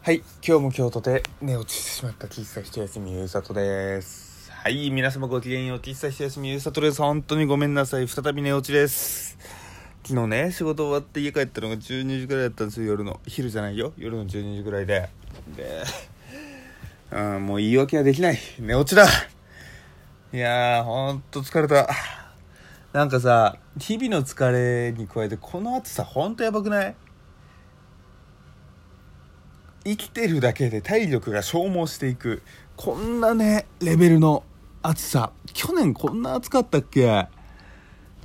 はい、今日も京都で寝落ちしてしまった喫茶一休みゆうさとです。はい、皆様ごきげんよう、喫茶一休みゆうさとです。本当にごめんなさい、再び寝落ちです。昨日ね、仕事終わって家帰ったのが12時ぐらいだったんですよ、夜の。昼じゃないよ、夜の12時ぐらいで。で、うん、もう言い訳はできない。寝落ちだいやー、ほんと疲れた。なんかさ、日々の疲れに加えて、この暑さほんとやばくない？生きてるだけで体力が消耗していく。こんなねレベルの暑さ。去年こんな暑かったっけ？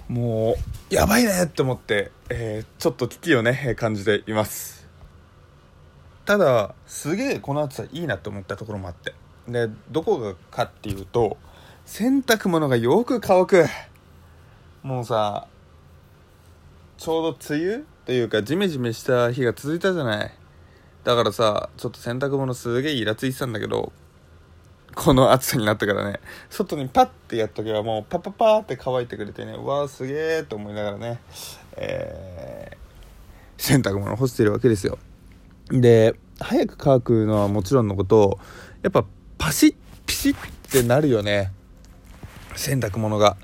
もうやばいねって思って、えーちょっと危機をね感じています。ただすげえこの暑さいいなって思ったところもあって。でどこがかっていうと洗濯物がよく乾く。もうさちょうど梅雨というかジメジメした日が続いたじゃない。だからさちょっと洗濯物すげえイラついてたんだけどこの暑さになったからね。外にパッてやっとけばもうパッパッパーって乾いてくれてねうわーすげえと思いながらねえー洗濯物干してるわけですよ。で早く乾くのはもちろんのことやっぱパシッピシッってなるよね。洗濯物が。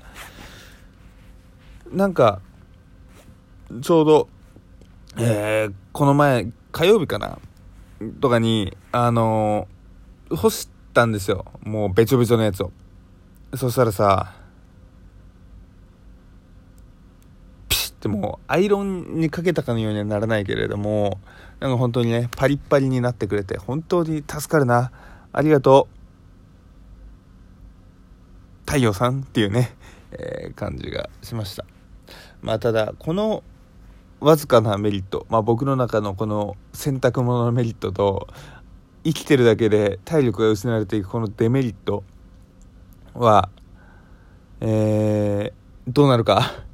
なんかちょうどえーこの前火曜日かな。とかにあのー干したんですよ。もうべちょべちょのやつを。そしたらさピシッてもうアイロンにかけたかのようにはならないけれどもなんか本当にねパリッパリになってくれて本当に助かるな。ありがとう。太陽さんっていうね、えー感じがしました。まあただこのわずかなメリット、まあ、僕の中のこの洗濯物のメリットと生きてるだけで体力が失われていくこのデメリットはえー、どうなるか。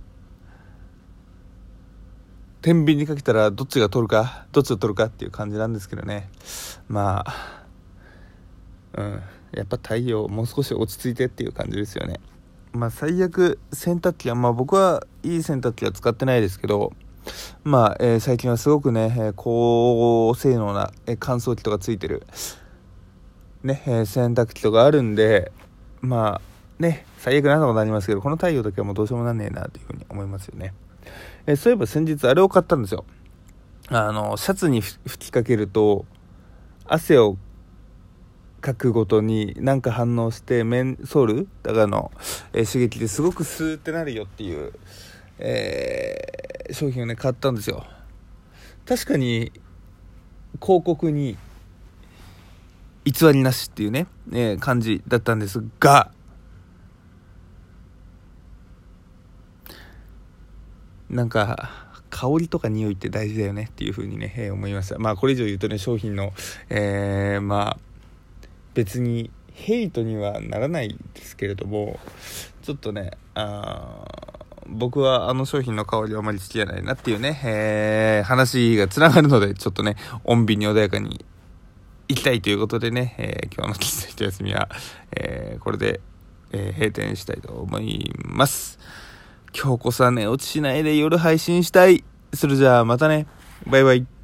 天秤にかけたらどっちが取るかどっちを取るかっていう感じなんですけどね。まあうん。やっぱ太陽もう少し落ち着いてっていう感じですよね。まあ最悪洗濯機はまあ僕はいい洗濯機は使ってないですけどまあ、えー最近はすごくね、えー高性能な、えー乾燥機とかついてる、ね、え洗濯機とかあるんで、まあ、ね、最悪なんとかなりますけど、この太陽だけはもうどうしようもなんねえな、というふうに思いますよね。えそういえば先日あれを買ったんですよ。あの、シャツに吹きかけると、汗をかくごとになんか反応してメンソール？だからの、えー刺激ですごくスーってなるよっていう、え商品をね買ったんですよ。確かに広告に偽りなしっていうね、えー感じだったんですがなんか香りとか匂いって大事だよねっていう風にね、えー思いました。まあこれ以上言うとね商品のえーまあ別にヘイトにはならないですけれどもちょっとねあ僕はあの商品の香りはあまり好きじゃないなっていうね、えー話が繋がるのでちょっとね穏便に穏やかに行きたいということでね、えー今日の喫茶一休みは、えーこれで、えー閉店したいと思います。今日こそはね落ちしないで夜配信したい。それじゃあまたね。バイバイ。